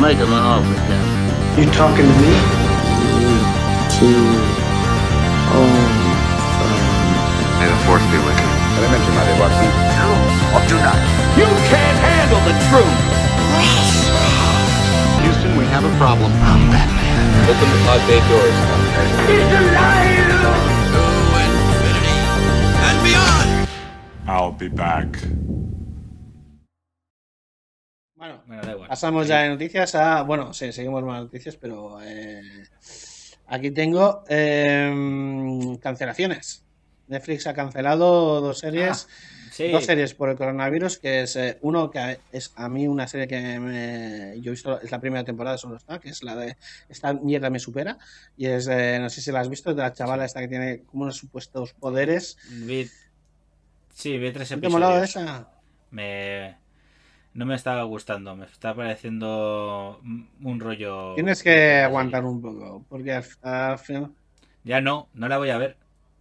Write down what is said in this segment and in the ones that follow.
make him an offer again. You talking to me? May the force be with you. Adelante, madre Watson. Do or do not. You can't handle the truth! Houston, we have a problem. I'm Batman. Open the pod bay doors. He's alive! To infinity and beyond! I'll be back. Bueno, da igual. pasamos ya de noticias a. Bueno, sí, seguimos más noticias, pero. eh, aquí tengo em, cancelaciones. Netflix ha cancelado dos series. Sí. Dos series por el coronavirus, que es eh, uno que es a mí una serie que me- yo he visto, es la primera temporada, solo está, que es la de Esta mierda me supera. Y es, de- no sé si la has visto, de la chavala esta que tiene como unos supuestos poderes. Vi- Sí, vi tres ¿No ¿Te molado episodios. esa? Me... No me estaba gustando, me está pareciendo un rollo... Tienes que aguantar un poco, porque al, al final. Ya no, no la voy a ver.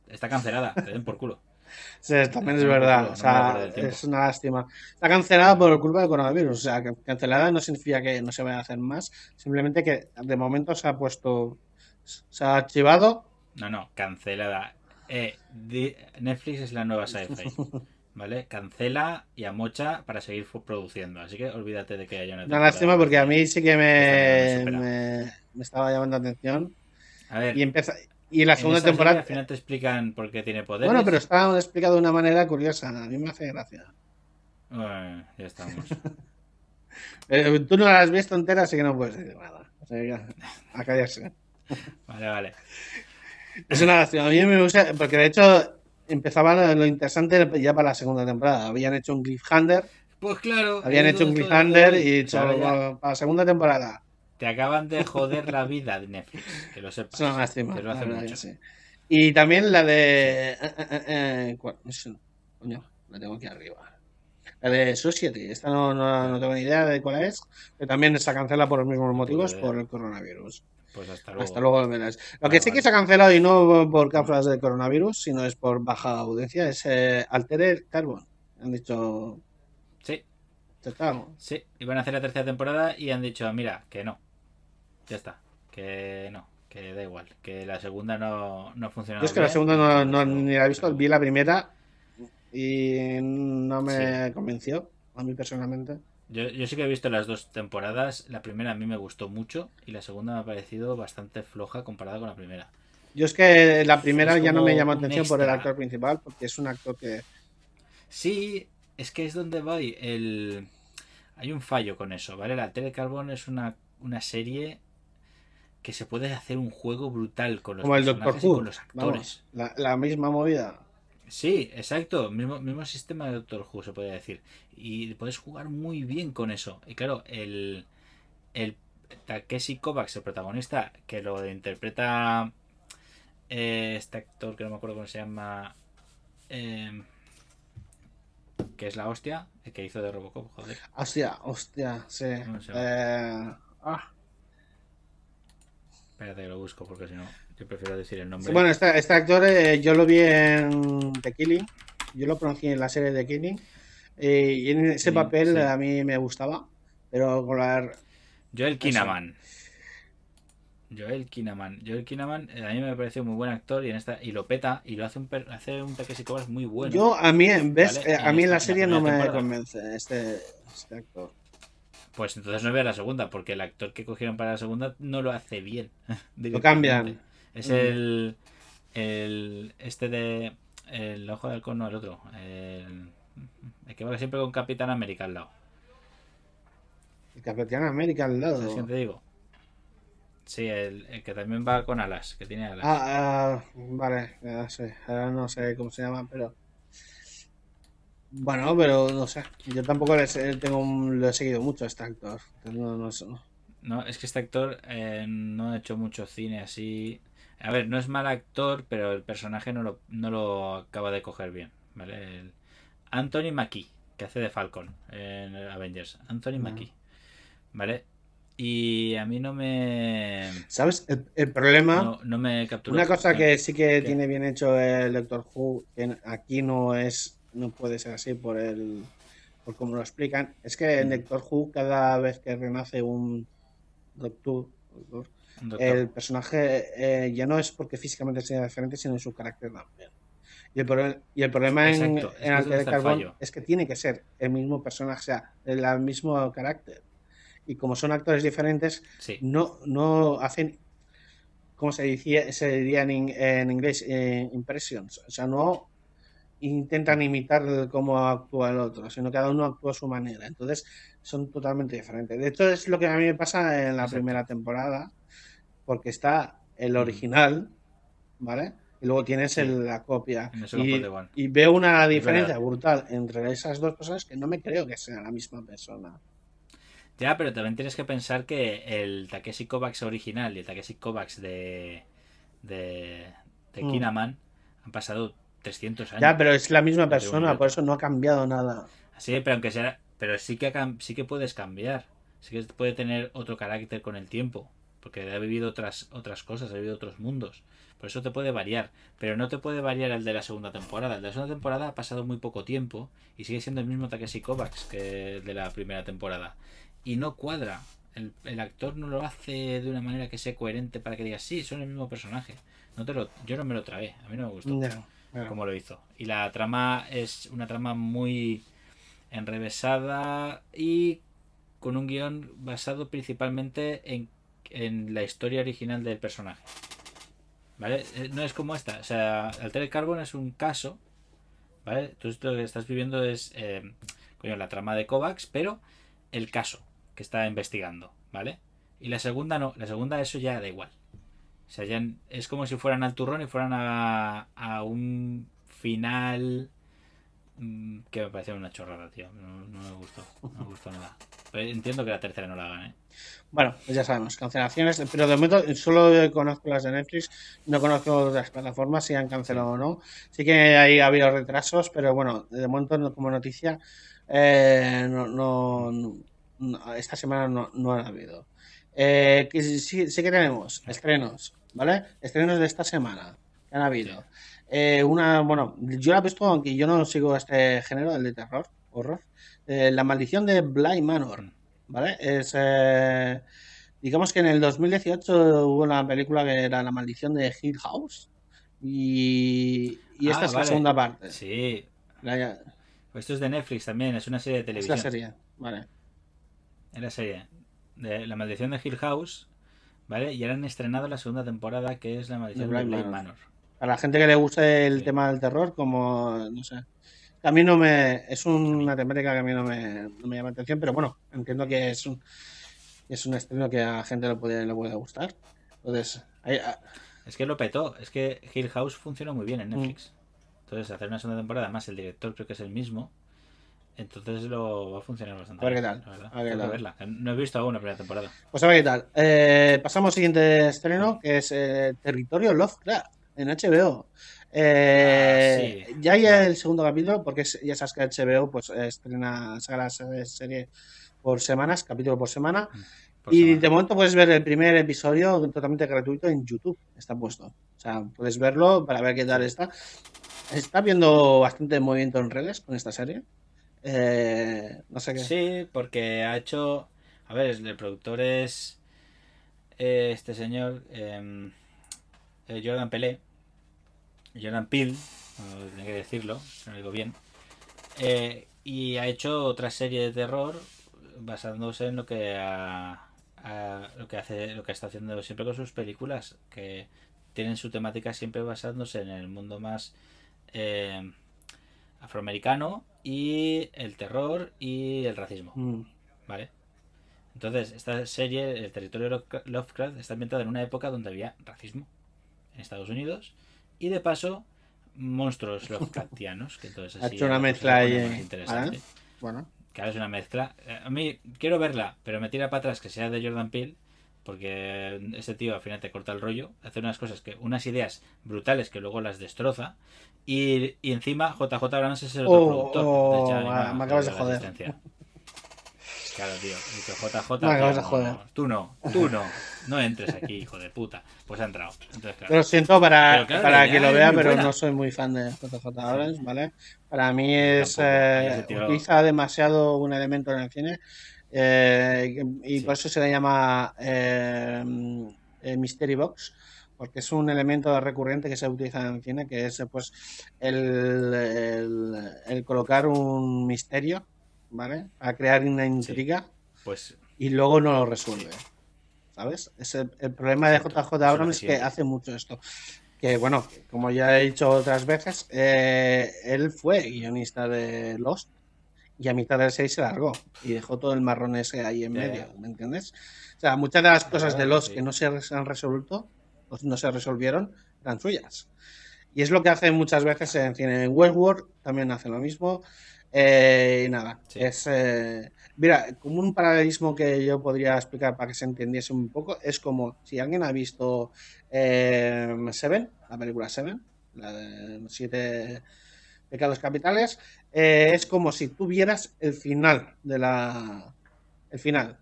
Está cancelada, te den por culo. Sí, también es verdad. O sea, es una lástima. Está cancelada por culpa del coronavirus. O sea, que cancelada no significa que no se vaya a hacer más. Simplemente que de momento se ha puesto. Se ha archivado. No, no, cancelada. Eh, Netflix es la nueva sci-fi. ¿Vale? Cancela y amocha para seguir produciendo. Así que olvídate de que haya una Una lástima porque a mí sí que me, me estaba llamando la atención. A ver, Y empieza. Y la en segunda esta serie temporada. al final te explican por qué tiene poderes. Bueno, pero está explicado de una manera curiosa. A mí me hace gracia. Bueno, ya estamos. Tú no la has visto entera, así que no puedes decir nada. O sea, a callarse. Vale, vale. Es una lástima. A mí me gusta, porque de hecho empezaba lo, lo interesante ya para la segunda temporada. Habían hecho un cliffhanger, Pues claro. habían hecho un cliffhanger y "Bueno, para la segunda temporada. Te acaban de joder la vida de Netflix, que lo sepas. Es una lástima. Lo hace mucho. sí. Y también la de. eh, eh, eh, eh, Coño, la tengo aquí arriba. La de Society. Esta no, no, no tengo ni idea de cuál es. Pero también se cancela por los mismos motivos, por el coronavirus. Pues hasta luego. Hasta luego. Lo Vale, que sí que se ha cancelado y no por causas de coronavirus, sino es por baja audiencia, es eh, Altered Carbon. Han dicho. Sí, Total. sí. Iban a hacer la tercera temporada y han dicho, mira, que no. Ya está. Que no. Que da igual. Que la segunda no, no ha funcionado. Yo es que la segunda no, no- ni la he visto, vi la primera y no me Sí. convenció, a mí personalmente. Yo, yo sí que he visto las dos temporadas. La primera a mí me gustó mucho y la segunda me ha parecido bastante floja comparada con la primera. Yo es que la primera Es ya no me llamó atención por el actor principal, porque es un actor que. Sí, es que es donde voy. El... Hay un fallo con eso, ¿vale? La Telecarbon es una, una serie que se puede hacer un juego brutal con los Como el Doctor y Who. con los actores. Vamos, la, la misma movida. Sí, exacto. Mismo, mismo sistema de Doctor Who, se puede decir. Y puedes jugar muy bien con eso. Y claro, el, el Takeshi Kovacs, el protagonista, que lo interpreta eh, este actor que no me acuerdo cómo se llama. eh, que es la hostia, el que hizo de Robocop, joder. Hostia, hostia, sí. Eh, ah. Espérate que lo busco porque si no, prefiero decir el nombre. Bueno, este, este actor eh, yo lo vi en The Killing. Yo lo conocí en la serie The Killing. eh, y en ese papel sí. a mí me gustaba. Pero con la. Joel Kinnaman. Joel Kinnaman. Joel Kinnaman eh, a mí me pareció muy buen actor y en esta y lo peta y lo hace un per- hace un muy bueno. Yo, a mí, ¿ves? Vale, a mí en la serie no me temporada. convence este, este actor. Pues entonces no veas la segunda porque el actor que cogieron para la segunda no lo hace bien. Lo cambian. Es Mm. el el este de el ojo de halcón no el otro. El, el que va siempre con Capitán América al lado. El Capitán América al ¿Sabes lado. quién te digo? Sí, el, el que también va con alas, que tiene alas. Ah, ah, vale, ya sé. Ahora no sé cómo se llama, pero. Bueno, pero no sé. Yo tampoco le sé- tengo lo he seguido mucho a este actor. No, no. No, es que este actor eh, no ha hecho mucho cine así. A ver, no es mal actor, pero el personaje no lo, no lo acaba de coger bien, ¿vale? El- Anthony Mackie, que hace de Falcon en Avengers. Anthony Ah. Mackie, ¿vale? Y a mí no me... ¿Sabes? El, el problema. No, no me capturó. Una cosa que sí que ¿Qué? tiene bien hecho el Doctor Who, que aquí no es, no puede ser así por el, por cómo lo explican, es que en Mm. Doctor Who cada vez que renace un, Doctor, doctor. el personaje eh, ya no es porque físicamente sea diferente, sino en su carácter también. Y el, pro- y el problema en, Exacto, que en Altered fallo. es que tiene que ser el mismo personaje, o sea, el mismo carácter. Y como son actores diferentes, Sí. no, no hacen, ¿cómo se, decía, se diría en, in- en inglés? Eh, impressions. O sea, no intentan imitar cómo actúa el otro, sino cada uno actúa a su manera. Entonces, son totalmente diferentes. De hecho, es lo que a mí me pasa en la Exacto. primera temporada, porque está el original, ¿vale? Y luego tienes Sí. el- la copia. Y, y veo una diferencia brutal entre esas dos personas que no me creo que sean la misma persona. Ya, pero también tienes que pensar que el Takeshi Kovacs original y el Takeshi Kovacs de, de, de Mm. Kinaman han pasado 300 años. Ya, pero es la misma persona, por eso no ha cambiado nada. Sí, pero aunque sea, pero sí que sí que puedes cambiar, sí que puede tener otro carácter con el tiempo, porque ha vivido otras otras cosas, ha vivido otros mundos. Por eso te puede variar, pero no te puede variar el de la segunda temporada. El de la segunda temporada ha pasado muy poco tiempo y sigue siendo el mismo Takeshi Kovacs que el de la primera temporada. Y no cuadra. El, el actor no lo hace de una manera que sea coherente para que digas, sí, son el mismo personaje. No te lo, yo no me lo tragué, a mí no me gustó bueno. como lo hizo. Y la trama es una trama muy enrevesada y con un guion basado principalmente en, en la historia original del personaje. ¿Vale? Eh, No es como esta. O sea, Altered Carbon es un caso. ¿Vale? Tú esto que estás viviendo es eh, coño, la trama de Kovacs, pero el caso que está investigando. ¿Vale? Y la segunda no. La segunda eso ya da igual. O sea, ya es como si fueran al turrón y fueran a, a un final que me parecía una chorrada, tío. No, no me gustó. No me gustó nada. Pero entiendo que la tercera no la hagan, ¿eh? Bueno, pues ya sabemos, cancelaciones, pero de momento solo conozco las de Netflix, no conozco otras plataformas si han cancelado o no. Sí que ahí ha habido retrasos, pero bueno, de momento no- como noticia, eh, no, no- no- esta semana no, no han habido. Eh, sí- sí que tenemos estrenos, ¿vale? Estrenos de esta semana que han habido. Eh, una, bueno, yo la he visto, aunque yo no sigo este género, el de terror, horror. Eh, la maldición de Bly Manor, ¿vale? Es, eh, digamos que en el 2018 hubo una película que era La maldición de Hill House y, y esta Ah, es la segunda parte. Sí. La- Pues esto es de Netflix también, es una serie de es televisión. la serie, vale. Es la serie. De La maldición de Hill House, ¿vale? Y ahora han estrenado la segunda temporada que es La maldición De de Bly Manor. Manor. A la gente que le guste el Sí. tema del terror, como, no sé. A mí no me. Es una temática que a mí no me, no me llama atención, pero bueno, entiendo que es un, es un estreno que a la gente le puede, le puede gustar. Entonces, ahí- ah, Es que lo petó, es que Hill House funcionó muy bien en Mm. Netflix. Entonces, hacer una segunda temporada, además el director creo que es el mismo. Entonces lo va a funcionar bastante A ver qué tal, la a ver qué tal. verla. No he visto aún la primera temporada. pues a ver qué tal. Eh, pasamos al siguiente estreno, que es eh, Territorio Lovecraft en HBO. Eh, Ah, sí. Ya hay Vale. el segundo capítulo, porque ya sabes que HBO pues estrena, saca la serie por semanas, capítulo por semana. Por Y semana. de momento puedes ver el primer episodio totalmente gratuito en YouTube. Está puesto. O sea, puedes verlo para ver qué tal está. Está viendo bastante movimiento en redes con esta serie. Eh, no sé qué. Sí, porque ha hecho. A ver, el productor es. eh, este señor. eh, eh, Jordan Pelé. Jordan Peele. Tengo que decirlo, si no lo digo bien. Eh, y ha hecho otra serie de terror basándose en lo que ha- lo que hace lo que está haciendo siempre con sus películas que tienen su temática siempre basándose en el mundo más eh, afroamericano y el terror y el racismo Mm. ¿vale? Entonces, esta serie, el territorio Lovecra- Lovecraft, está ambientada en una época donde había racismo en Estados Unidos y de paso monstruos Lovecraftianos, que entonces Ha así hecho una mezcla ahí, interesante. Bueno, ahora es una mezcla. Eh, A mí quiero verla, pero me tira para atrás que sea de Jordan Peele, porque ese tío al final te corta el rollo, hace unas cosas que, unas ideas brutales que luego las destroza. Y, y encima JJ Abrams es el otro Oh, productor. oh, Entonces ya me- no, me acabas de joder. Claro, tío. JJ. Joder. no, tú no, tú no. No entres aquí, hijo de puta. Pues ha entrado. Entonces, claro. lo siento para, claro, para idea lo vea, pero buena. no soy muy fan de JJ Abrams, ¿vale? Para mí es eh, utiliza demasiado un elemento en el cine Eh, y Sí. por eso se le llama eh, eh, Mystery Box, porque es un elemento recurrente que se utiliza en cine, que es pues el, el- el colocar un misterio, ¿vale? A crear una intriga Pues y luego no lo resuelve. ¿Sabes? Es el, el problema de. JJ Abrams es que hace mucho esto. Que bueno, como ya he dicho otras veces, eh, él fue guionista de Lost y a mitad de la serie se largó y dejó todo el marrón ese ahí en medio. ¿me entiendes? O sea, muchas de las cosas de sí. que no se han resuelto, o no se resolvieron, eran suyas. Y es lo que hace muchas veces en cine. En Westworld también hace lo mismo. Eh, y nada, Sí. es. eh, mira, como un paralelismo que yo podría explicar para que se entendiese un poco, es como si alguien ha visto eh, Seven, la película Seven, la de siete pecados capitales, eh, es como si tuvieras el final de la. El final,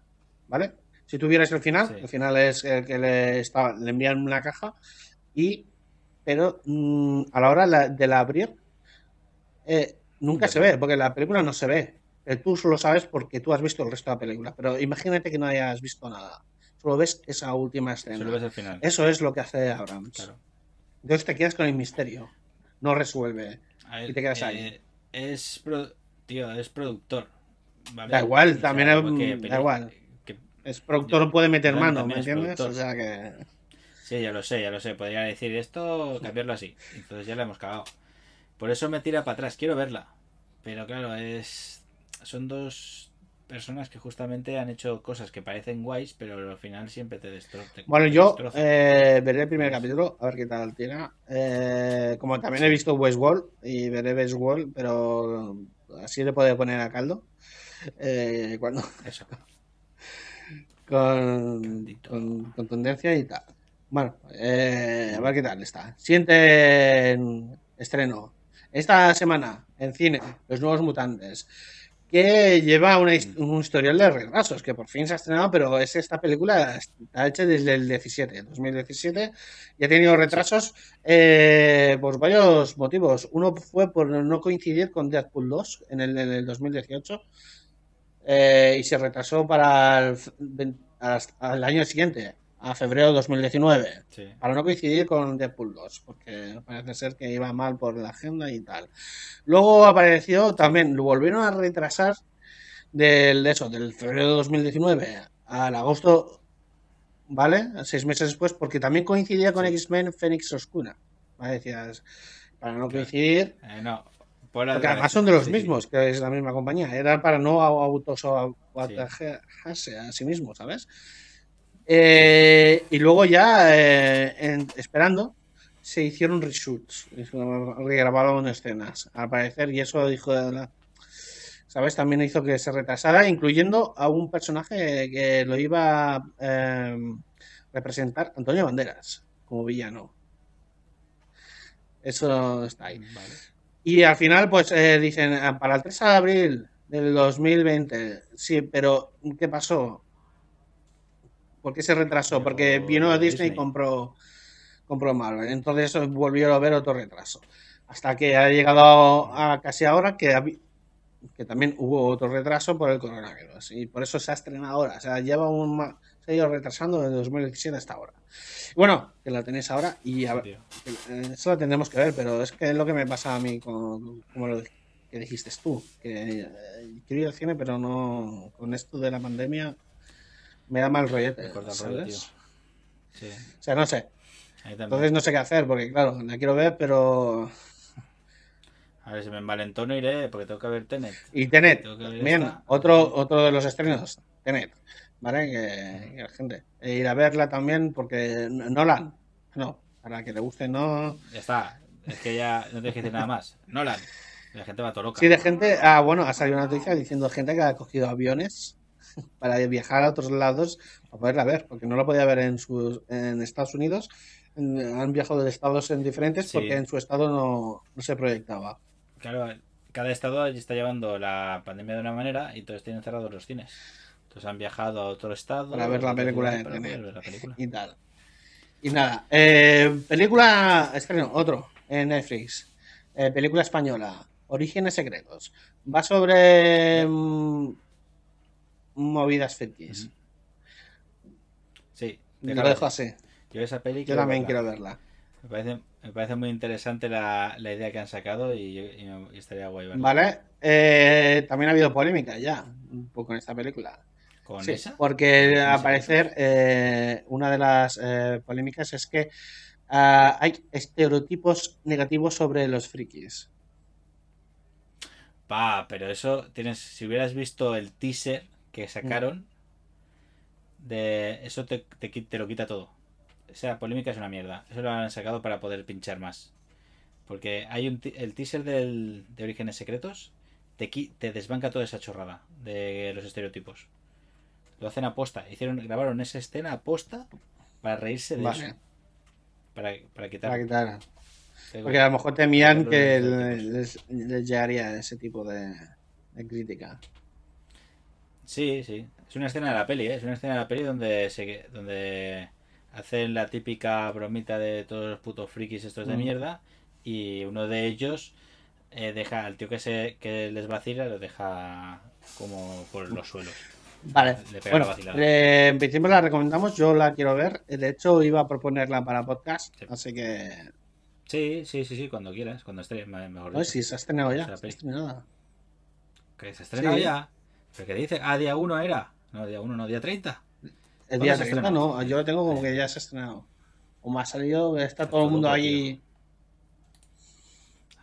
¿vale? Si tuvieras el final, Sí. el final es el que le, estaba, le envían una caja y. Pero mm, a la hora de la abrir, eh, nunca se ve, porque la película no se ve. Eh, Tú solo sabes porque tú has visto el resto de la película. Pero imagínate que no hayas visto nada. Solo ves esa última escena. solo ves el final. Eso es lo que hace Abrams. Claro. Entonces te quedas con el misterio. No resuelve. Ver, Y te quedas eh, ahí. Es pro- tío, es productor. ¿vale? Da igual, O sea, también es- porque da igual. que- Es productor, Yo- puede meter mano, ¿me es entiendes? O sea que. Sí, ya lo sé, ya lo sé. Podría decir esto, cambiarlo así. Entonces ya la hemos cagado. Por eso me tira para atrás. Quiero verla. Pero claro, es. Son dos personas que justamente han hecho cosas que parecen guays, pero al final siempre te destrozan. Bueno, yo eh, veré el primer capítulo, a ver qué tal tira. Eh, como también he visto Westworld y veré Westworld, pero así le puedo poner a caldo. Eh, cuando Eso. con, Caldito. con contundencia y tal. Bueno, eh, a ver qué tal está. Siguiente en- estreno. Esta semana en cine, Los Nuevos Mutantes, que lleva una un historial de retrasos, que por fin se ha estrenado, pero es esta película está hecha desde el 17, 2017, y ha tenido retrasos eh, por varios motivos. Uno fue por no coincidir con Deadpool 2 en el, en el 2018 eh, y se retrasó para hasta el año siguiente, a febrero de 2019, Sí. para no coincidir con Deadpool 2, porque parece ser que iba mal por la agenda y tal. Luego apareció también, lo volvieron a retrasar del, de eso, del febrero de 2019 al agosto, ¿vale? Seis meses después, porque también coincidía con Sí. X-Men Fénix Oscura. ¿vale? Decías, para no coincidir, Eh, no. por porque además son de los sí. mismos, que es la misma compañía. Era para no autosabotajearse a sí mismo, ¿sabes? Eh, y luego ya, eh, en- esperando, se hicieron reshoots, regrabaron escenas, al parecer, y eso dijo, la- ¿sabes? También hizo que se retrasara, incluyendo a un personaje que lo iba a eh, representar, Antonio Banderas, como villano. Eso está ahí. Vale. Y al final, pues eh, dicen, ah, para el 3 de abril del 2020, sí, pero ¿qué pasó? ¿Por qué se retrasó? Porque vino a Disney y compró, compró Marvel. Entonces volvieron a ver otro retraso. Hasta que ha llegado a casi ahora que, que también hubo otro retraso por el coronavirus. Y por eso se ha estrenado ahora. O sea, lleva un... Se ha ido retrasando desde 2017 hasta ahora. Bueno, que la tenéis ahora y a ver, eh, Eso lo tendremos que ver, pero es que es lo que me pasa a mí con como lo que dijiste tú, que eh, quiero ir al cine, pero no con esto de la pandemia me da mal rollo. ¿sabes? Sí. O sea, no sé. Entonces no sé qué hacer, porque claro, la quiero ver, pero A ver si me envalentono iré, porque tengo que ver Tenet. y Tenet, bien, esta. otro otro de los estrenos, Tenet, ¿vale? Que, que la gente e ir a verla también porque Nolan, no, para que le guste no Ya está. Es que ya no tienes que decir nada más. Nolan. La gente va todo loca. Sí, de gente. Ah, bueno, ha salido una noticia diciendo gente que ha cogido aviones para viajar a otros lados para poderla ver, porque no la podía ver en, sus, en Estados Unidos. En- Han viajado de estados en diferentes Sí. porque en su estado no, no se proyectaba. Claro, cada estado allí está llevando la pandemia de una manera y todos tienen cerrados los cines. Entonces han viajado a otro estado. Para ver la película para ver la película. Y tal. Y nada. eh, película. Estreno, otro. En Netflix. Eh, película española. Orígenes secretos. Va sobre. Movidas frikis. Sí. Lo dejo así. Yo esa peli Yo también verla. quiero verla. Me parece, me parece muy interesante la, la idea que han sacado y, estaría guay. Vale. Eh, también ha habido polémica ya, un poco en esta película. ¿Con Sí, esa? porque ¿Con al parecer eh, una de las eh, polémicas es que ah, hay estereotipos negativos sobre los frikis. Pa, pero eso tienes. Si hubieras visto el teaser que sacaron, de eso te, te, lo quita todo. Esa polémica es una mierda. Eso lo han sacado para poder pinchar más. Porque hay un el teaser del, de Orígenes Secretos te, te desbanca toda esa chorrada de los estereotipos. Lo hacen aposta. Hicieron, grabaron esa escena aposta para reírse de Vale, eso. Para, para quitar. para quitar. Te- Porque a lo mejor temían que les, les llegaría ese tipo de, de crítica. Sí, sí. Es una escena de la peli, ¿eh? Es una escena de la peli donde se donde hacen la típica bromita de todos los putos frikis estos de Mm. mierda y uno de ellos eh, deja al tío que se que les vacila lo deja como por los suelos. Vale, Le pega bueno, la vacilada. eh, en principio la recomendamos, yo la quiero ver. De hecho, iba a proponerla para podcast, Sí. así que. Sí, sí, sí, sí, cuando quieras, cuando esté, me- mejor No, si se ha estrenado ya. Se ha estrenado. Que se estrena Sí. ya. ¿Pero qué dice? Ah, día 1 era. No, día 1 no, día 30. El ¿Cuándo día se 30 estrena? no, yo lo tengo como que ya se ha estrenado. O me ha salido, está todo el mundo ahí.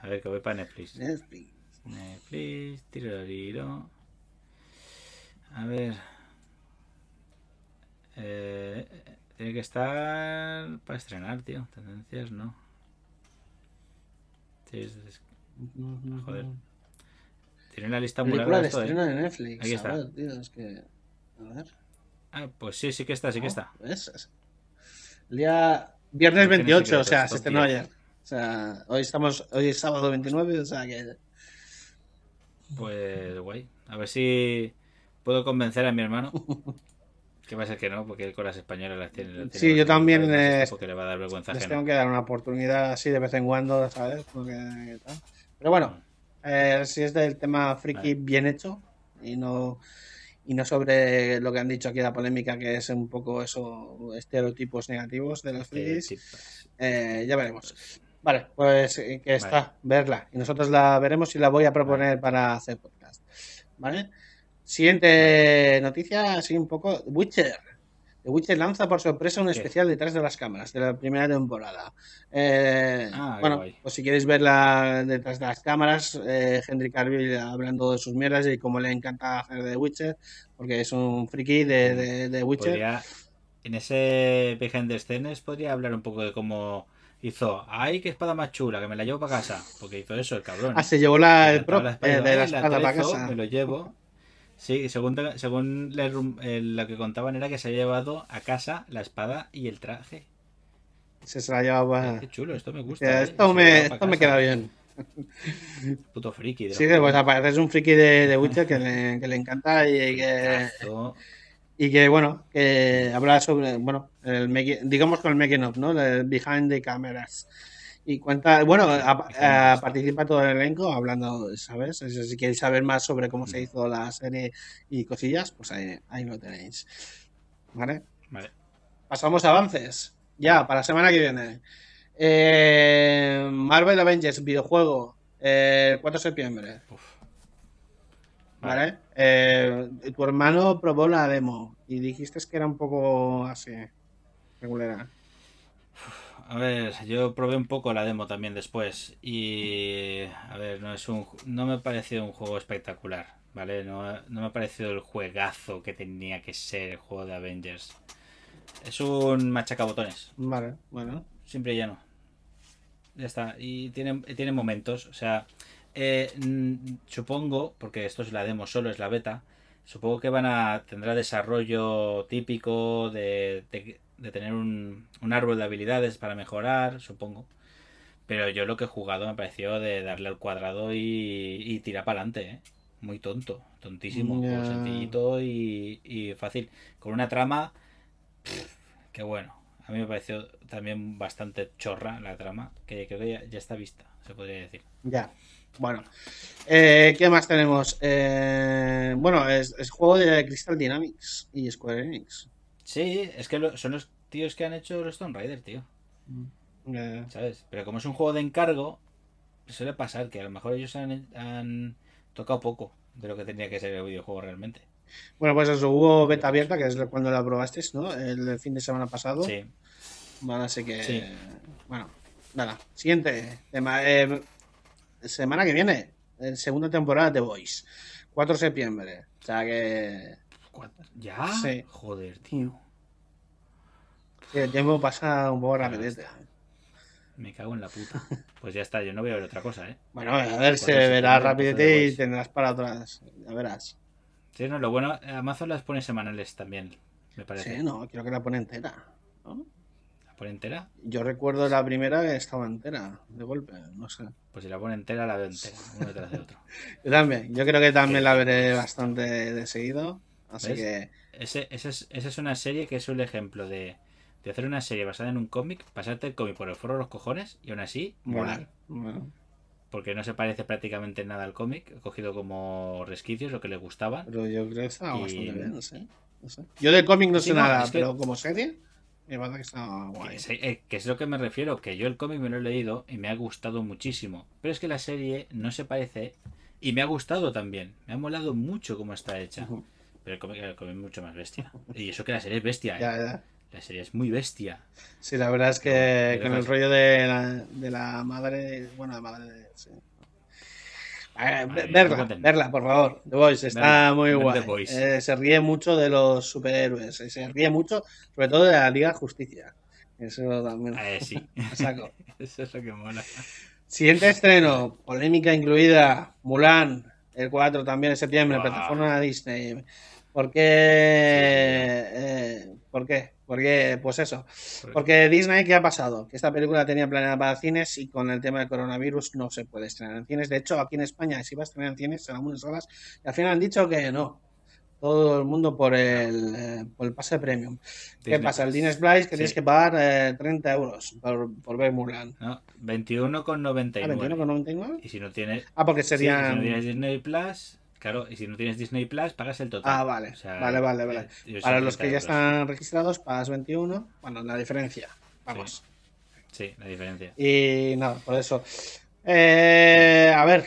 A ver, que voy para Netflix. Netflix. Netflix, tirariro. A ver. Eh, tiene que estar para estrenar, tío. Tendencias, no. Joder. Tiene una lista muy larga de esto, ¿eh? estreno de Netflix. Aquí a está. ver, tío, es que. A ver. Ah, pues sí, sí que está, sí que No, está. El día viernes Orígenes 28, o sea, se estrenó 10. ayer. O sea, hoy estamos, hoy es sábado 29, o sea que. Pues guay. A ver si puedo convencer a mi hermano. Que va a ser que no, porque él con las españolas las tiene. las tiene Sí, yo también, eh, Porque le va a dar vergüenza Les ajena. tengo que dar una oportunidad así de vez en cuando, ¿sabes? Porque, tal. Pero bueno, eh, si es del tema friki bien hecho y no y no sobre lo que han dicho aquí la polémica que es un poco eso estereotipos negativos de los frikis eh, ya veremos. Vale pues eh, que está verla. Y nosotros la veremos y la voy a proponer para hacer podcast. Vale siguiente noticia así un poco Witcher. The Witcher lanza por sorpresa un especial detrás de las cámaras de la primera temporada. Eh, Guay. pues si queréis verla detrás de las cámaras, eh, Henry Cavill hablando de sus mierdas y cómo le encanta hacer de Witcher, porque es un friki de, de, de Witcher. Podría, en ese behind the scenes podría hablar un poco de cómo hizo. ¡Ay, qué espada más chula! Que me la llevo para casa. Porque hizo eso el cabrón. Ah, se llevó la, el encantaba prop la eh, espada, de "Ay, la espada para casa. Me lo llevo. Sí, según, según le eh, lo que contaban era que se había llevado a casa la espada y el traje. Se, se la llevaba. Qué chulo, esto me gusta. Eh, esto me, esto me queda bien. Puto friki. de Sí, los pues aparte es un friki de, de Witcher que le, que le encanta y que, y que bueno, que habla sobre, bueno, el make- digamos con el making of, ¿no? El behind the cameras. Y cuenta, bueno, a- a- participa todo el elenco hablando, ¿sabes? Si queréis saber más sobre cómo se hizo la serie y cosillas, pues ahí, ahí lo tenéis. ¿Vale? Vale. Pasamos a avances. Ya, para la semana que viene. Eh, Marvel Avengers, videojuego, eh, el 4 de septiembre. Uf. ¿Vale? Eh, tu hermano probó la demo y dijiste que era un poco así, regular. A ver, yo probé un poco la demo también después y a ver, no es un no me ha parecido un juego espectacular, ¿vale? No, no me ha parecido el juegazo que tenía que ser el juego de Avengers. Es un machacabotones, Vale, bueno. siempre y llano. Ya está, y tiene, tiene momentos, o sea, eh, mm, supongo, porque esto es la demo solo, es la beta, supongo que van a tendrá desarrollo típico de, de- de tener un, un árbol de habilidades para mejorar, supongo. Pero yo lo que he jugado me pareció de darle al cuadrado y, y tirar para adelante, ¿eh? Muy tonto, tontísimo, juego sencillito y, y fácil. Con una trama, que bueno. A mí me pareció también bastante chorra la trama, que creo que ya, ya está vista. Se podría decir. Ya. Bueno. Eh, ¿Qué más tenemos? Eh, bueno, es, es juego de Crystal Dynamics y Square Enix. Sí, es que lo- son los tíos que han hecho los Tomb Raider, tío. Eh, ¿Sabes? Pero como es un juego de encargo, suele pasar que a lo mejor ellos han, han tocado poco de lo que tendría que ser el videojuego realmente. Bueno, pues eso, hubo beta abierta, que es cuando la probasteis, ¿no? El fin de semana pasado. Sí. Vale, así que. Sí. Bueno, nada. Siguiente tema. eh, semana que viene, eh, segunda temporada de Voice. 4 de septiembre. O sea que. ¿Ya? Sí. Joder, tío. que el tiempo pasa un poco rapidete. Me cago en la puta. Pues ya está, yo no voy a ver otra cosa, ¿eh? Bueno, a ver, se verá rapidete y tendrás para otras. Ya verás. Sí, no, lo bueno, Amazon las pone semanales también, me parece. Sí, no, quiero que la pone entera. ¿no? ¿La pone entera? Yo recuerdo la primera que estaba entera, de golpe, no sé. Pues si la pone entera, la veo entera, uno detrás de otro. Yo también, yo creo que también Que- la veré bastante de seguido. Así ¿Ves? que. Ese, ese es, esa es una serie que es un ejemplo de, de hacer una serie basada en un cómic, pasarte el cómic por el forro de los cojones y aún así molar. Bueno, Porque no se parece prácticamente en nada al cómic, he cogido como resquicios lo que le gustaba. pero yo creo que estaba Y- bastante bien. No sé. Yo del cómic no Sí, sé no, nada, es que- pero como serie, me parece que Que guay. es, eh, que es lo que me refiero, que yo el cómic me lo he leído y me ha gustado muchísimo. Pero es que la serie no se parece y me ha gustado también. Me ha molado mucho cómo está hecha. Pero el cómic, el cómic es mucho más bestia. Y eso que la serie es bestia, ¿eh? Ya, ya. La serie es muy bestia. Sí, la verdad es que Pero- con el rollo de la, de la madre, bueno, la madre de... sí. Mía, verla, verla, por favor. The Voice está muy guay. Eh, se ríe mucho de los superhéroes, eh, se ríe mucho, sobre todo de la Liga de Justicia. Eso también. Eh, sí. saco. eso es lo que mola. Siguiente estreno, polémica incluida, Mulan, el 4 también de septiembre, plataforma Disney. ¿Por qué? eh, ¿Por qué? Porque, pues eso. Porque Disney, ¿qué ha pasado? Que esta película tenía planeada para cines y con el tema del coronavirus no se puede estrenar en cines. De hecho, aquí en España sí va a estrenar en cines en algunas salas y al final han dicho que no. Todo el mundo por el, eh, por el pase premium. ¿Qué Disney pasa? El Plus. Disney Splice que Sí. tienes que pagar eh, 30 euros por, por ver Mulan. No, ¿A 21,99. 21,99? y si no tienes, Ah, porque sí, y si serían... no tienes Disney Plus, claro, y si no tienes Disney Plus, pagas el total. Ah, vale, O sea, vale, vale, vale. eh, Para los 30 que ya euros. están registrados, pagas 21. Bueno, la diferencia. Vamos. Sí, la diferencia. Y nada, por eso. Eh, a ver,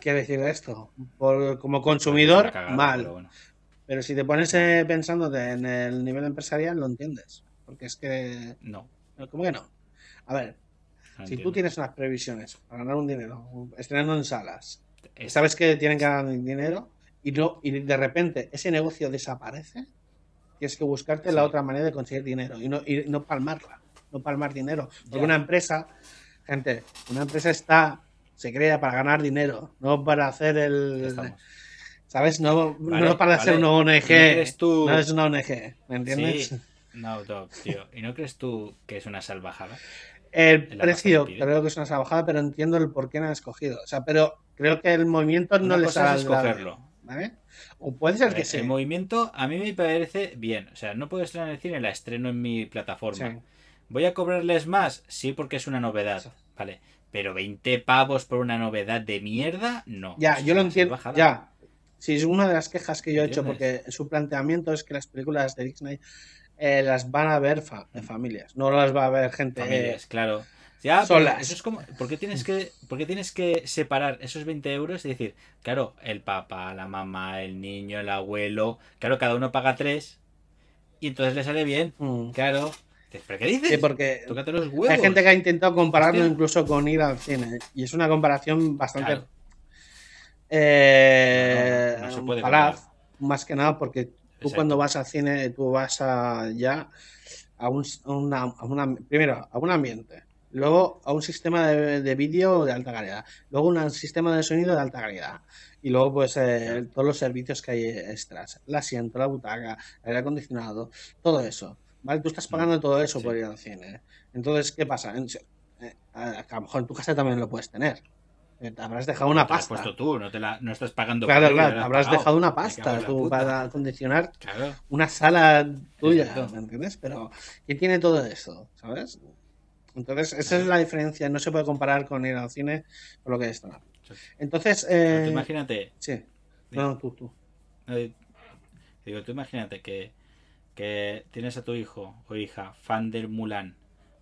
¿qué decir de esto? Por, como consumidor, cagada, mal. pero bueno. Pero si te pones eh, pensándote en el nivel empresarial, lo entiendes. Porque es que. No. ¿Cómo que no? A ver, no si entiendo. tú tienes unas previsiones para ganar un dinero, estrenando en salas, sabes que tienen que ganar dinero y, no, y de repente ese negocio desaparece, tienes que buscarte la otra manera de conseguir dinero y no, y no palmarla, no palmar dinero. Porque Ya. una empresa, gente, una empresa está, se crea para ganar dinero, no para hacer el... ¿Sabes? No, Vale, no para hacer vale. una ONG. ¿Y no crees tú- No es una ONG, ¿me entiendes? Sí. No, no, tío. ¿Y no crees tú que es una salvajada? El precio, creo que es una salvajada, pero entiendo el por qué no han escogido. O sea, pero creo que el movimiento no ha es escogerlo. ¿Vale? O puede ser que sí. El movimiento a mí me parece bien. O sea, no puedo estrenar en el cine, la estreno en mi plataforma. Sí. ¿Voy a cobrarles más? Sí, porque es una novedad. Vale. Pero 20 pavos por una novedad de mierda, no. Ya, yo lo entiendo. Ya. Sí, es una de las quejas que yo he hecho, porque su planteamiento es que las películas de Disney eh, las van a ver fa- familias, no las va a ver gente. Familias, eh, claro. Ya, solas. eso es como. ¿por qué, tienes que, ¿Por qué tienes que separar esos 20 euros y decir, claro, el papá, la mamá, el niño, el abuelo, claro, cada uno paga 3 y entonces le sale bien, mm. claro. ¿Pero qué dices? Sí, porque Tócate los huevos. hay gente que ha intentado compararlo Hostia. incluso con ir al cine, y es una comparación bastante. Claro. eh, No, se puede más que nada porque tú Exacto. cuando vas al cine, tú vas a, ya a un, a una, a una- primero a un ambiente, luego a un sistema de, de vídeo de alta calidad, luego un sistema de sonido de alta calidad y luego pues eh, todos los servicios que hay extras, el asiento, la butaca, el aire acondicionado, todo eso, ¿vale? Tú estás pagando todo eso Sí. por ir al cine. Entonces, ¿qué pasa? En- eh, a, lo mejor en tu casa también lo puedes tener. Eh, Te habrás dejado una Te la has pasta. puesto tú, no, te la, no estás pagando. Claro, claro, habrás pagado. dejado una pasta tú para acondicionar Claro. una sala tuya. ¿me entiendes? Pero ¿quién tiene todo eso? ¿Sabes? Entonces, esa es la diferencia. No se puede comparar con ir al cine con lo que es esto. Entonces, eh, tú imagínate, sí. No, no, tú, tú. eh, digo, tú imagínate que, que tienes a tu hijo o hija fan del Mulan,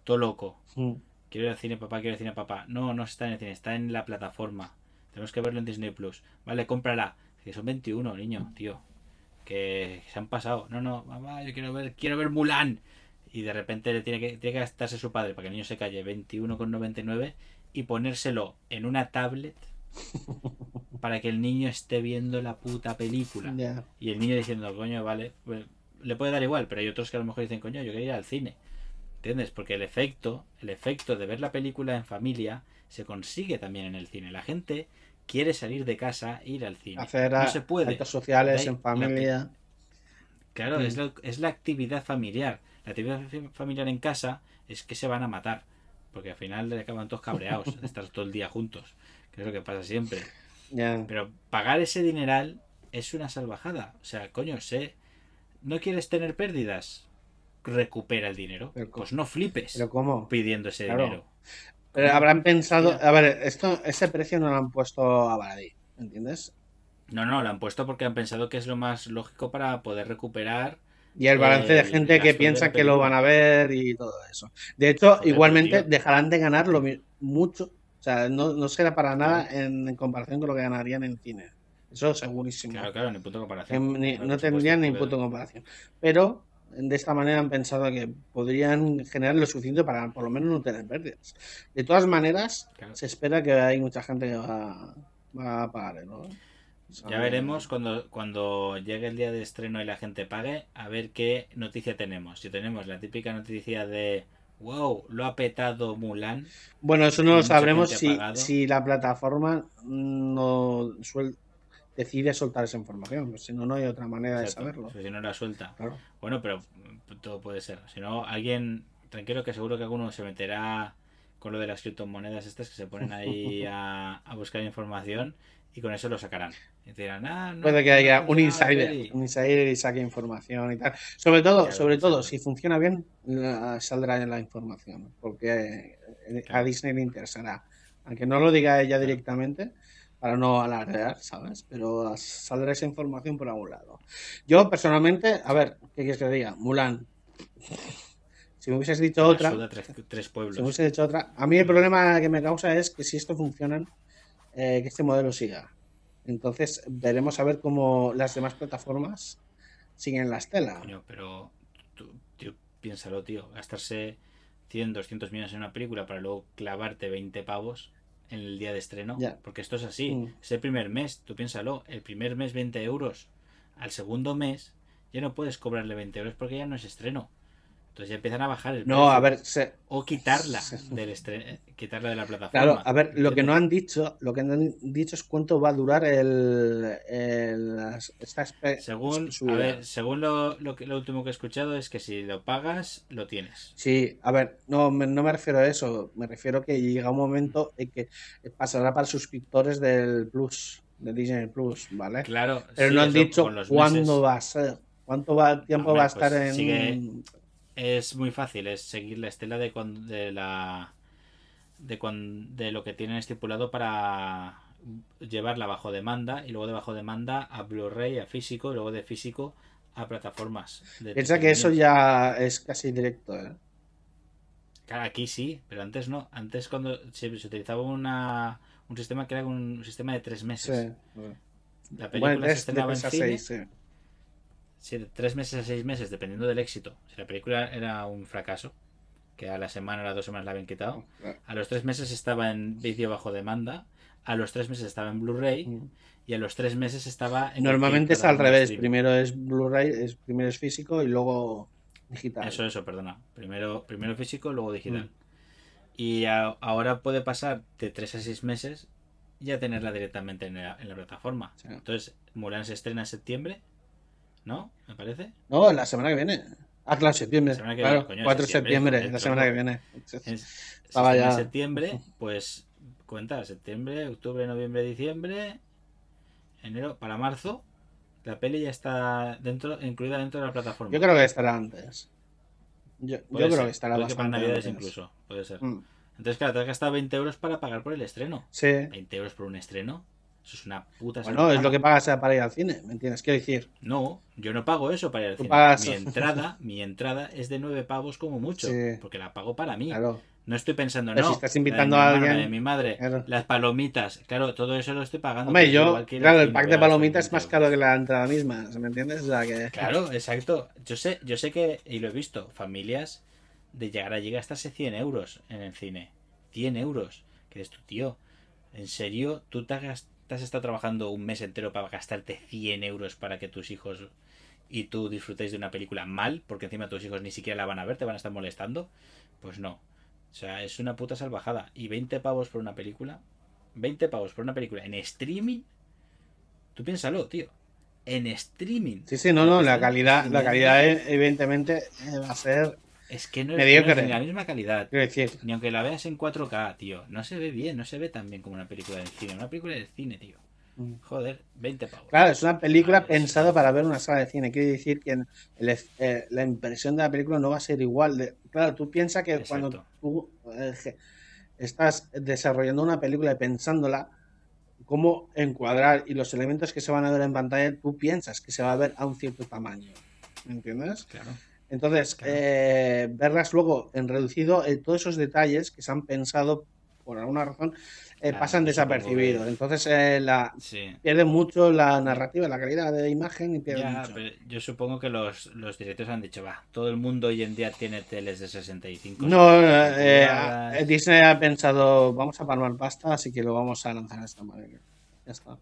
todo loco. Mm. Quiero ir al cine, papá, quiero ir al cine, papá. No, no está en el cine, está en la plataforma. Tenemos que verlo en Disney Plus. Vale, cómprala. Que son 21, niño, tío. Que se han pasado. No, no, mamá, yo quiero ver, quiero ver Mulan. Y de repente le tiene que, tiene que gastarse su padre para que el niño se calle 21,99 y ponérselo en una tablet para que el niño esté viendo la puta película. Y el niño diciendo, coño, vale, pues, le puede dar igual, pero hay otros que a lo mejor dicen, coño, yo quería ir al cine. ¿Entiendes? Porque el efecto, el efecto de ver la película en familia se consigue también en el cine. La gente quiere salir de casa e ir al cine. Hacer no se puede. actos sociales en familia. Claro, Mm. es, la, es la actividad familiar. La actividad fi- familiar en casa es que se van a matar. Porque al final le acaban todos cabreados de estar todo el día juntos. Que es lo que pasa siempre. Pero pagar ese dineral es una salvajada. O sea, coño, sé. ¿No quieres tener pérdidas? Recupera el dinero. Pero Pues no flipes Pero ¿cómo? pidiendo ese Claro. dinero. Pero habrán pensado, a ver, esto, ese precio no lo han puesto a baladí, ¿entiendes? No, no, lo han puesto porque han pensado que es lo más lógico para poder recuperar. Y el balance de El gente que piensa que lo van a ver y todo eso. De hecho, Joder, igualmente tío. dejarán de ganar lo mucho. O sea, no, no será para nada en, en comparación con lo que ganarían en cine. Eso segurísimo. Claro, claro, ni punto de comparación. ni- Claro, no tendrían ni punto de comparación. Pero de esta manera han pensado que podrían generar lo suficiente para por lo menos no tener pérdidas. De todas maneras, Claro. se espera que hay mucha gente que va, va a pagar, ¿no? Ya veremos cuando, cuando llegue el día de estreno y la gente pague, a ver qué noticia tenemos. Si tenemos la típica noticia de wow, lo ha petado Mulan, Bueno, eso no lo sabremos si, si la plataforma no suel- decide soltar esa información. pues si no, no hay otra manera de saberlo. si no la suelta. Claro. Bueno, pero todo puede ser. Si no, alguien, tranquilo que seguro que alguno se meterá con lo de las criptomonedas estas que se ponen ahí a, a buscar información y con eso lo sacarán. Y dirán, ah, no, Puede que haya ha un insider, peli". un insider y saque información y tal. Sobre todo, sobre todo, si funciona bien, la- saldrá en la información, porque eh, a Claro. Disney le interesará. Aunque no lo diga ella directamente, para no alardear, ¿sabes? Pero saldrá esa información por algún lado. Yo, personalmente, a ver, ¿qué quieres que te diga? Mulan. Si me hubieses dicho otra, tres, tres pueblos. si me hubieses dicho otra, a mí el problema que me causa es que si esto funciona, eh, que este modelo siga. Entonces veremos a ver cómo las demás plataformas siguen la estela. Coño, pero tú, tío, piénsalo, tío. Gastarse 100, 200 millones en una película para luego clavarte 20 pavos en el día de estreno. Ya. Porque esto es así. Mm. Es el primer mes, tú piénsalo. El primer mes 20 euros. Al segundo mes ya no puedes cobrarle 20 euros porque ya no es estreno. Entonces ya empiezan a bajar el No, precio. a ver, se- O quitarla se- del estre- quitarla de la plataforma. claro, a ver, lo que no han dicho, lo que no han dicho es cuánto va a durar el, esta Según, a ver, según lo, lo, que, lo último que he escuchado es que si lo pagas, lo tienes. Sí, a ver, no, me- no me refiero a eso, me refiero que llega un momento en que pasará para suscriptores del Plus, de Disney Plus, ¿vale? Claro, Pero sí, no han dicho cuándo meses. va a ser, cuánto va, tiempo Hombre, va a estar pues en... sigue- Es muy fácil, es seguir la estela de cuando, de la de de lo que tienen estipulado para llevarla bajo demanda y luego de bajo demanda a Blu-ray, a físico y luego de físico a plataformas. de Piensa que eso ya es casi directo, ¿eh? Claro, aquí sí, pero antes no. Antes cuando se, se utilizaba una, un sistema que era un sistema de tres meses. Sí. La película Bueno, se estrenaba en cine. seis, sí. Tres meses a seis meses, dependiendo del éxito. Si la película era un fracaso, que a la semana o a las dos semanas la habían quitado, a los tres meses estaba en vídeo bajo demanda, a los tres meses estaba en Blu-ray Mm. y a los tres meses estaba en. Normalmente es al revés. Primero es Blu-ray, es, primero es físico y luego digital. Eso, eso, perdona. Primero, primero físico, luego digital. Mm. Y a- ahora puede pasar de tres a seis meses y ya tenerla directamente en la, en la plataforma. Sí. Entonces, Mulan se estrena en septiembre, ¿no? ¿Me parece? No, la semana que viene. Ah, claro, septiembre. La semana que claro, viene, coño, 4 de septiembre, la semana que viene. Estaba estrena en septiembre, pues cuenta, septiembre, octubre, noviembre, diciembre, enero, para marzo, la peli ya está dentro, incluida dentro de la plataforma. Yo creo que estará antes. Yo, yo creo ser, que estará puede que para bastante navidades antes. incluso, puede ser. Mm. Entonces, claro, te has gastado 20 euros para pagar por el estreno. Sí. 20 euros por un estreno, eso es una puta Bueno, es lo que pagas para ir al cine, ¿me entiendes? Quiero decir, No, yo no pago eso para ir al cine. pagas- Mi entrada, mi entrada es de 9 pavos como mucho, Sí. porque la pago para mí. claro. No estoy pensando, Pero no. si estás la de invitando a alguien- la de mi madre, Claro. las palomitas, claro, todo eso lo estoy pagando. Hombre, yo, igual que claro, el pack de palomitas es 20 más caro que la entrada misma, ¿me entiendes? O sea que. Claro, exacto. Yo sé, yo sé que, y lo he visto, familias de llegar allí gastarse 100 euros en el cine. 100 euros. Que eres tu tío. ¿En serio? ¿Tú te has, te has estado trabajando un mes entero para gastarte 100 euros para que tus hijos y tú disfrutéis de una película mal? Porque encima tus hijos ni siquiera la van a ver, te van a estar molestando. Pues no. O sea, es una puta salvajada. Y 20 pavos por una película. 20 pavos por una película en streaming. Tú piénsalo, tío. En streaming. Sí, sí, no, no, la calidad, la calidad eh, evidentemente eh, va a ser, Es que no es, no es ni la misma calidad. Ni aunque la veas en 4K, tío. No se ve bien, no se ve tan bien como una película del cine. Una película del cine, tío. Mm. Joder, 20 pavos. claro, es una película Vale, pensada sí. para ver una sala de cine. Quiere decir que el- eh, la impresión de la película no va a ser igual. De, claro, tú piensas que cuando tú eh, estás desarrollando una película y pensándola, cómo encuadrar y los elementos que se van a ver en pantalla, tú piensas que se va a ver a un cierto tamaño. ¿Me entiendes? Claro. Entonces, Claro. eh, verlas luego en reducido, eh, todos esos detalles que se han pensado por alguna razón eh, Claro, pasan desapercibidos. Entonces, eh, la, Sí. pierde mucho la narrativa, la calidad de imagen y pierde Ya, mucho. pero yo supongo que los, los directores han dicho, va, todo el mundo hoy en día tiene teles de 65. No, 70 pulgadas. eh, Disney ha pensado, vamos a palmar pasta, así que lo vamos a lanzar de esta manera. Ya está.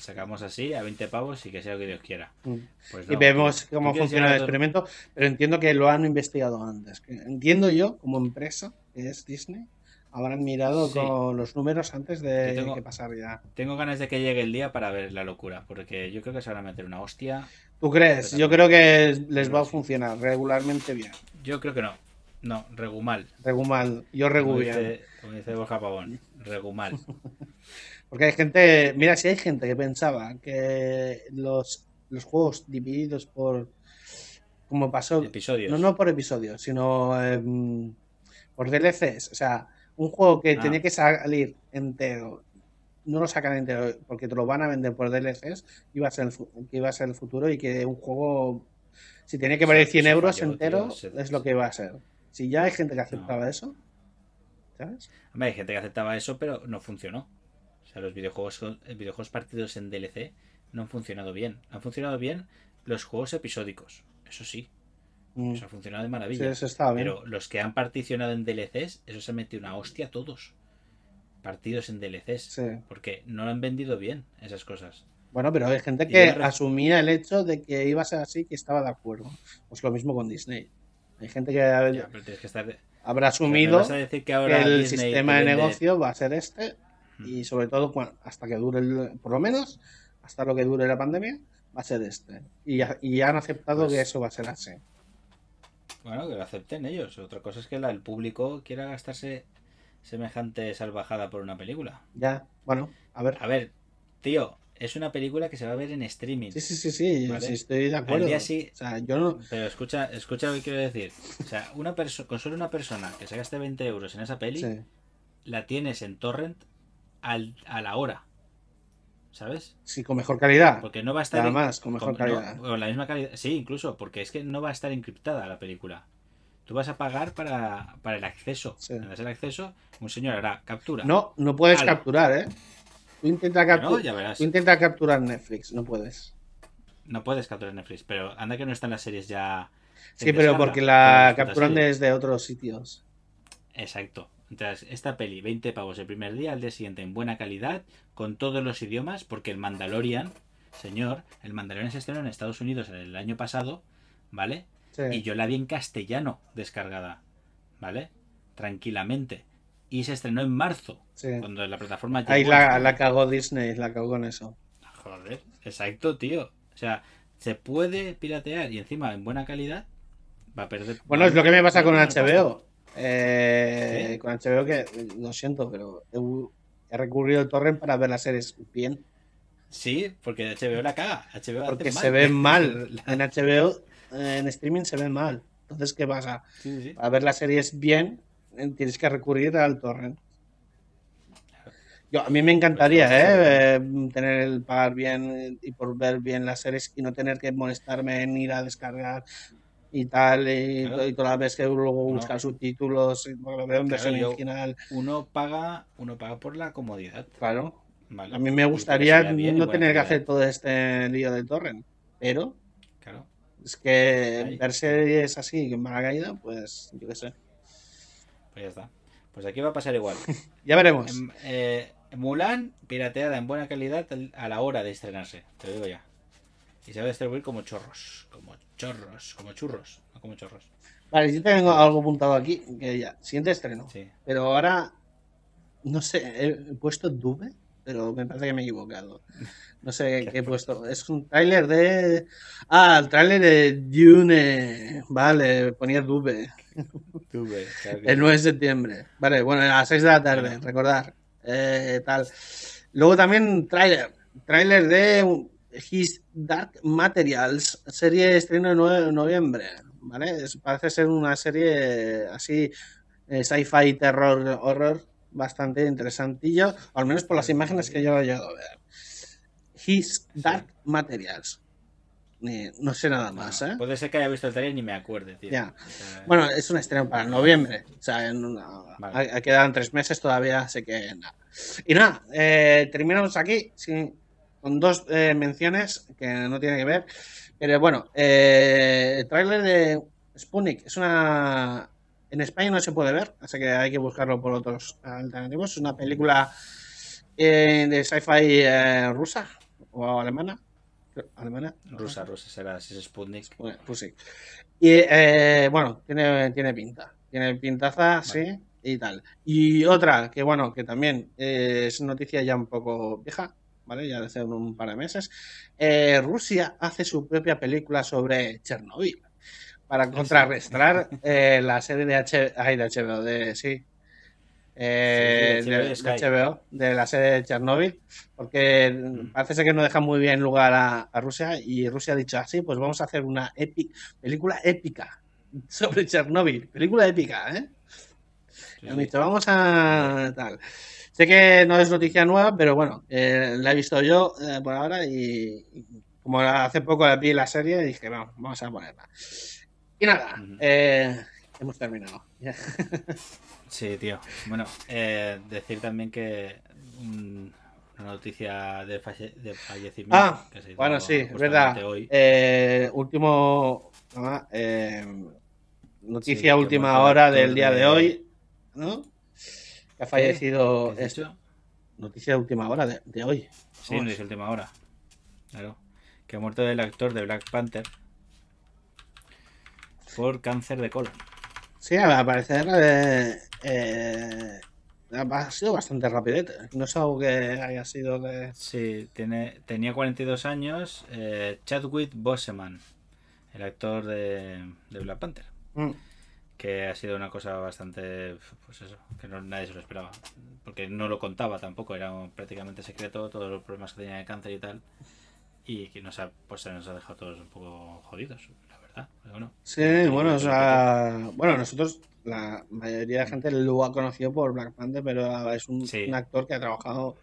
Sacamos así a 20 pavos y que sea lo que Dios quiera. Mm. Pues y vemos tú- cómo tú funciona el experimento, pero entiendo que lo han investigado antes. Entiendo yo, como empresa, que es Disney, habrán mirado Sí. con los números antes de tengo- que pasar ya. Tengo ganas de que llegue el día para ver la locura, porque yo creo que se van a meter una hostia. ¿Tú crees? Yo creo que les va a funcionar regularmente bien. Yo creo que no. No, regular. Regular. Yo regu Como bien. dice, como dice Borja Pavón, regular. Porque hay gente, mira, si hay gente que pensaba que los, los juegos divididos por, como pasó, Episodios. no, no por episodios, sino em, por DLCs, o sea, un juego que Ah. tenía que salir entero, no lo sacan entero porque te lo van a vender por DLCs, iba a ser el, que iba a ser el futuro y que un juego, si tenía que valer 100 eso euros falló, entero, tío, es lo que iba a ser. Si ya hay gente que aceptaba eso, ¿sabes? Hombre, hay gente que aceptaba eso, pero no funcionó. O sea, los videojuegos, eh, videojuegos partidos en DLC no han funcionado bien. Han funcionado bien los juegos episódicos. Eso sí, Mm. eso ha funcionado de Sí, maravilla. eso estaba bien. Pero los que han particionado en DLCs, eso se ha metido una hostia a todos. Partidos en DLCs. Sí. Porque no lo han vendido bien esas cosas. Bueno, pero hay gente que asumía el hecho de que iba a ser así, que estaba de acuerdo. Pues lo mismo con Disney. Hay gente que Ya, que estar. habrá o sea, ¿me asumido que ahora el Disney sistema te de negocio va a ser este y sobre todo hasta que dure, el- por lo menos hasta lo que dure la pandemia, va a ser este. Y ya, y han aceptado Pues- que eso va a ser así. Bueno, que lo acepten ellos. Otra cosa es que la- el público quiera gastarse semejante salvajada por una película. Ya, bueno, a ver. A ver, tío, es una película que se va a ver en streaming. Sí, sí, sí, sí, Vale. sí, estoy de acuerdo. Al día sí- O sea, yo no... Pero escucha, escucha lo que quiero decir. O sea, una con solo una persona que se gaste 20 euros en esa peli, Sí. la tienes en torrent al, a la hora. ¿Sabes? Sí, con mejor calidad. Porque no va a estar. Además, con mejor calidad. con la misma calidad. Sí, incluso, porque es que no va a estar encriptada la película. Tú vas a pagar para, para el acceso. Sí. El acceso, un señor hará captura. No, no puedes capturar, ¿eh? Tú intenta, no, captu- ya verás. tú intenta capturar Netflix, no puedes. No puedes capturar Netflix, pero anda que no están las series ya. Sí, pero descarga, porque la capturan desde otros sitios. Exacto. Entonces, esta peli, 20 pavos el primer día, al día siguiente en buena calidad, con todos los idiomas, porque el Mandalorian, señor, el Mandalorian se estrenó en Estados Unidos el año pasado, ¿vale? Sí. Y yo la vi en castellano descargada, ¿vale? Tranquilamente. Y se estrenó en marzo, Sí. cuando la plataforma Ahí la, la cagó Disney, la cagó con eso. Joder, exacto, tío. O sea, se puede piratear y encima en buena calidad va a perder. Bueno, es lo que me pasa con HBO. Eh, ¿Sí? Con HBO que, lo siento, pero he, he recurrido al torrent para ver las series bien. Sí, porque HBO la caga. HBO hace Porque mal. se ven mal. En HBO, en streaming se ven mal. Entonces, ¿qué pasa? Sí. Para ver las series bien, eh, tienes que recurrir al torrent. Yo, a mí me encantaría Pues, ¿eh? Eh, tener el pagar bien y por ver bien las series y no tener que molestarme en ir a descargar y tal, y, Claro. y todas las veces que luego No. buscar subtítulos, Claro, versión yo- original, Uno paga, uno paga por la comodidad. claro. ¿vale? A mí me gustaría bien no tener que hacer todo este lío del torrent, pero Claro. es que Ahí. ver series así, que en mala caída, pues yo qué sé. Pues ya está. Pues aquí va a pasar igual. Ya veremos. Em, eh, Mulan, pirateada en buena calidad al- a la hora de estrenarse. Te lo digo ya. Y se va a distribuir como chorros. Como chorros. Como churros. No como chorros. Vale, yo tengo algo apuntado aquí, que ya, siguiente estreno. Sí. Pero ahora, no sé, he puesto Dube, pero me parece que me he equivocado. No sé qué he puesto. Es un tráiler de... Ah, el tráiler de Dune. Vale, ponía Dube. Claro que El sí. 9 de septiembre. Vale, bueno, a las 6 de la tarde, recordar. Eh, tal. Luego también tráiler. Tráiler de His Dark Materials, serie de estreno el 9 de noviembre. ¿Vale? Es- parece ser una serie así, eh, sci-fi, terror, horror, bastante interesantillo, al menos por las imágenes que yo he llegado a ver. His Dark Materials. Ni- no sé nada más, ¿eh? Puede ser que haya visto el trailer y ni me acuerde, tío. Ya. O sea, Bueno, es un estreno para noviembre. O sea, en una- Vale. quedan tres meses todavía, así que nada. Y nada, eh, terminamos aquí con dos eh, menciones que no tienen que ver. Pero bueno, eh, el tráiler de Sputnik es una... En España no se puede ver, así que hay que buscarlo por otros alternativos. Es una película eh, de sci-fi eh, rusa o alemana. ¿Alemana? rusa, rusa será, si es Sputnik. Bueno, pues sí. Y eh, bueno, tiene, tiene pinta. Tiene pintaza, sí, y tal. Y otra, que bueno, que también eh, es noticia ya un poco vieja, ¿vale? Ya de hace un par de meses. Eh, Rusia hace su propia película sobre Chernobyl. Para contrarrestar eh, la serie de, H ay, de HBO, de, sí. Eh, Sí, de de, HBO, de Sky. HBO, de la serie de Chernobyl, porque parece ser que no deja muy bien lugar a, a Rusia y Rusia ha dicho así, pues vamos a hacer una epi- película épica sobre Chernobyl, película épica, ¿eh? Sí, Han sí. dicho, vamos a tal. Sé que no es noticia nueva, pero bueno, eh, la he visto yo eh, por ahora y, y como hace poco la vi la serie, dije, vamos, vamos a ponerla. Y nada, eh, hemos terminado. Sí, tío. Bueno, eh, decir también que mm, una noticia de, falle- de fallecimiento. Ah, que se bueno, sí, es verdad. Hoy. Último, ah, noticia Sí, última hora del día de- hoy, ¿no? Ha fallecido. ¿Qué dicho? noticia de última hora de, de hoy. Sí, no es última hora. Claro. Que ha muerto el actor de Black Panther por cáncer de colon. Sí, al parecer eh, eh, ha sido bastante rapidete. No es algo que haya sido de. Sí, tiene, tenía 42 años. eh, Chadwick Boseman, el actor de, de Black Panther. Mm. Que ha sido una cosa bastante. Pues eso, que no, nadie se lo esperaba. Porque no lo contaba tampoco, era prácticamente secreto todos los problemas que tenía de cáncer y tal. Y que nos ha, pues se nos ha dejado todos un poco jodidos, la verdad. Bueno, Sí, bueno, o sea. Bueno, nosotros, la mayoría de gente lo ha conocido por Black Panther, pero es un, Sí. un actor que ha trabajado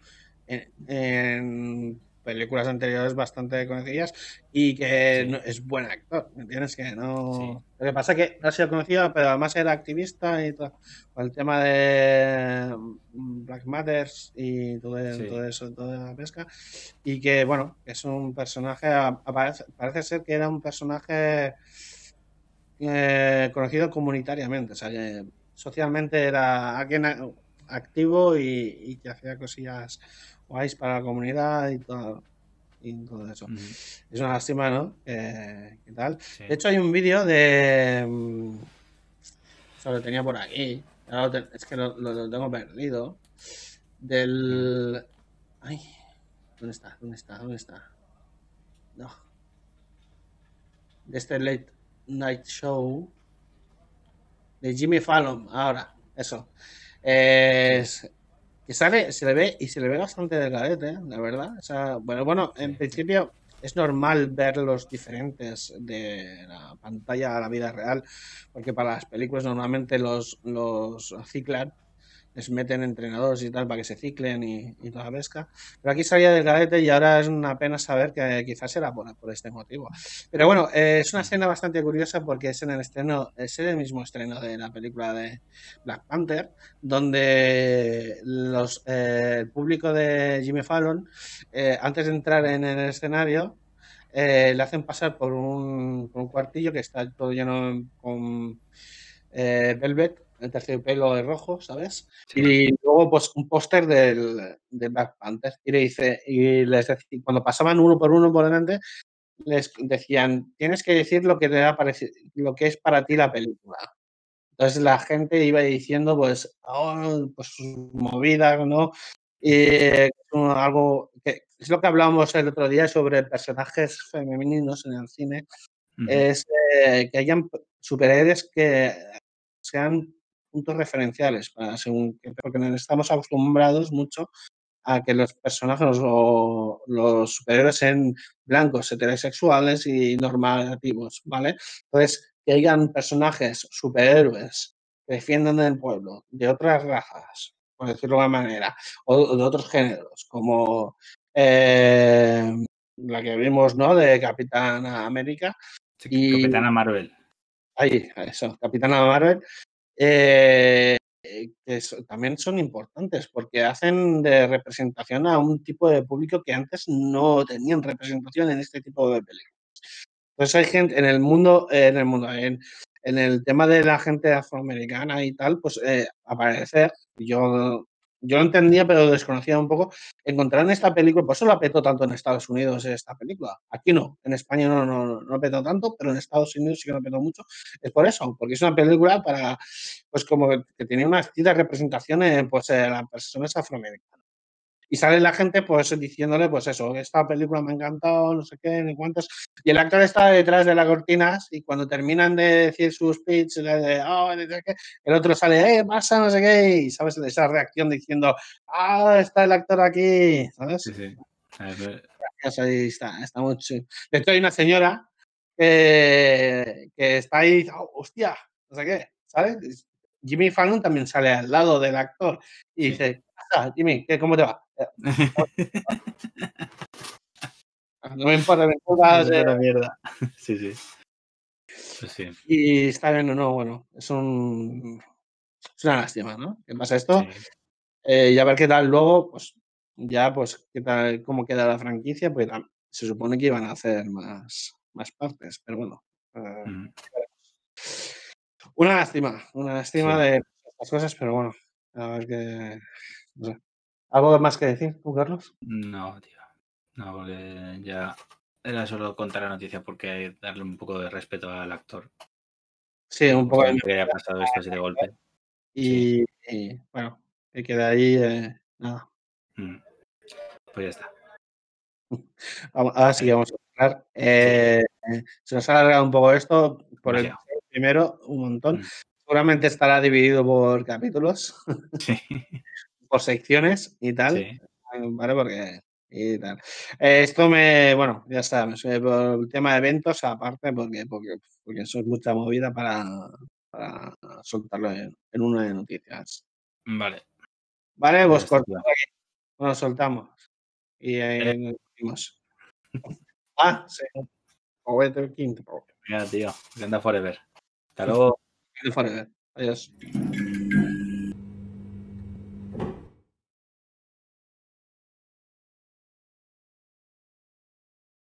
en, en películas anteriores bastante conocidas y que Sí. no- es buen actor, ¿me entiendes? Que no. Sí. Lo que pasa es que no ha sido conocido, pero además era activista y todo. Con el tema de mm, Black Matters y todo, Sí. todo eso, toda la pesca. Y que, bueno, es un personaje. aparece- parece ser que era un personaje eh, conocido comunitariamente, o sea, que socialmente era alguien activo y, y que hacía cosillas guays para la comunidad y todo, y todo eso. Es una lástima, ¿no? ¿Qué tal? sí. De hecho, hay un vídeo de. mm, O sea, lo tenía por aquí. Es que lo, lo- lo tengo perdido. Del. Ay. ¿Dónde está? ¿Dónde está? ¿Dónde está? No. De este Late Night Show. De Jimmy Fallon. Ahora. Eso. Es. Que sale, se le ve y se le ve bastante delgadete, la verdad. O sea, bueno, bueno, en principio es normal ver los diferentes de la pantalla a la vida real, porque para las películas normalmente los, los ciclan les meten entrenadores y tal para que se ciclen y, toda la pesca. Pero aquí salía del cadete y ahora es una pena saber que quizás era por, por este motivo. Pero bueno, eh, es una escena bastante curiosa porque es en el estreno, es el mismo estreno de la película de Black Panther, donde los, eh, el público de Jimmy Fallon, eh, antes de entrar en el escenario, le hacen pasar por un, por un cuartillo que está todo lleno con velvet el terciopelo de rojo, ¿sabes? Sí. Y luego, pues, un póster del, de Black Panther. Y le dice, y les decía, cuando pasaban uno por uno por delante, les decían, tienes que decir lo que te ha parecido, lo que es para ti la película. Entonces la gente iba diciendo, pues, oh, pues sus movidas, ¿no? Y eh, algo que es lo que hablábamos el otro día sobre personajes femeninos en el cine, es eh, que hayan superhéroes que sean puntos referenciales para según porque estamos acostumbrados mucho a que los personajes o los superhéroes sean blancos, heterosexuales y normativos, ¿vale? Entonces, que hayan personajes superhéroes que defiendan el pueblo de otras razas, por decirlo de alguna manera, o de otros géneros, como eh, la que vimos, ¿no? De Capitán América. Sí, Y- Capitana Marvel. Ahí, eso, Capitana Marvel, eh, que es- también son importantes porque hacen de representación a un tipo de público que antes no tenían representación en este tipo de películas. Entonces hay gente en el mundo, eh, en el mundo, en, en el tema de la gente afroamericana y tal, pues eh, aparecer, yo, yo lo entendía pero desconocía un poco, encontrar en esta película, por eso la petó tanto en Estados Unidos esta película. Aquí no, en España no, no, no petó tanto, pero en Estados Unidos sí que lo petó mucho. Es por eso, porque es una película para, pues como que, que tenía una cierta representación en pues, eh, las personas afroamericanas. Y sale la gente pues diciéndole, pues eso, esta película me ha encantado, no sé qué, ni cuántos. Y el actor está detrás de las cortinas y cuando terminan de decir su speech, de, "Oh, no sé qué", el otro sale, eh, pasa, no sé qué, y sabes esa reacción diciendo, ah, está el actor aquí, ¿sabes? Sí, sí. Ahí está, está muy chido. De hecho, hay una señora que, que está ahí, "Oh, hostia, no sé qué, ¿sabes? Jimmy Fallon también sale al lado del actor y Sí. dice, "¿Qué Jimmy, ¿qué, ¿cómo te va? No me importa, me importa, Es eh, una mierda. Sí, sí. Pues sí. Y está bien o no, bueno, es un es una lástima, ¿no? Que pasa esto. sí. Eh, y a ver qué tal luego, pues ya, pues, qué tal, cómo queda la franquicia, pues la- se supone que iban a hacer más, más partes, pero bueno. eh, una lástima, una lástima Sí. de estas cosas, pero bueno, a ver qué. ¿Algo más que decir, tú, Carlos? No, tío. No, porque ya era solo contar la noticia porque darle un poco de respeto al actor. Sí, un poco de que haya pasado esto así de golpe. y, y, bueno, que quede ahí, eh, nada. Mm. Pues ya está. Ahora sí que vamos a hablar. Eh, Se nos ha alargado un poco esto por el primero, un montón. Mm. Seguramente estará dividido por capítulos, Sí. por secciones y tal. sí. ¿Vale? Porque. Y tal. Eh, esto me. Bueno, ya está. por el tema de eventos, aparte, porque, porque, porque eso es mucha movida para, para soltarlo en, en una de noticias. Vale. Vale, pues cortamos aquí. Nos soltamos. Y ahí nos vemos. Ah, sí. Juguete quinto. Mira, tío. Anda forever. Hasta luego. Forever. Adiós.